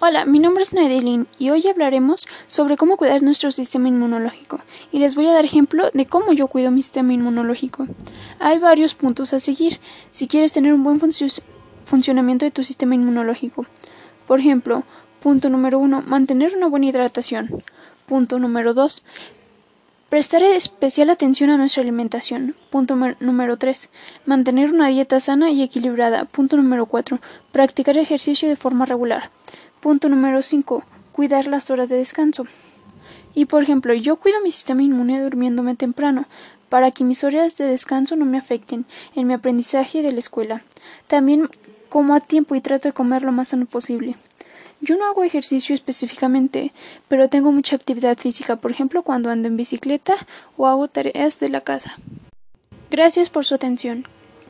Hola, mi nombre es Nadelin y hoy hablaremos sobre cómo cuidar nuestro sistema inmunológico y les voy a dar ejemplo de cómo yo cuido mi sistema inmunológico. Hay varios puntos a seguir si quieres tener un buen funcionamiento de tu sistema inmunológico. Por ejemplo, punto número uno, mantener una buena hidratación. Punto número dos, Prestar especial atención a nuestra alimentación. Punto número 3. Mantener una dieta sana y equilibrada. Punto número 4. Practicar ejercicio de forma regular. Punto número 5. Cuidar las horas de descanso. Y por ejemplo, yo cuido mi sistema inmune durmiéndome temprano, para que mis horas de descanso no me afecten en mi aprendizaje de la escuela. También como a tiempo y trato de comer lo más sano posible. Yo no hago ejercicio específicamente, pero tengo mucha actividad física, por ejemplo, cuando ando en bicicleta o hago tareas de la casa. Gracias por su atención.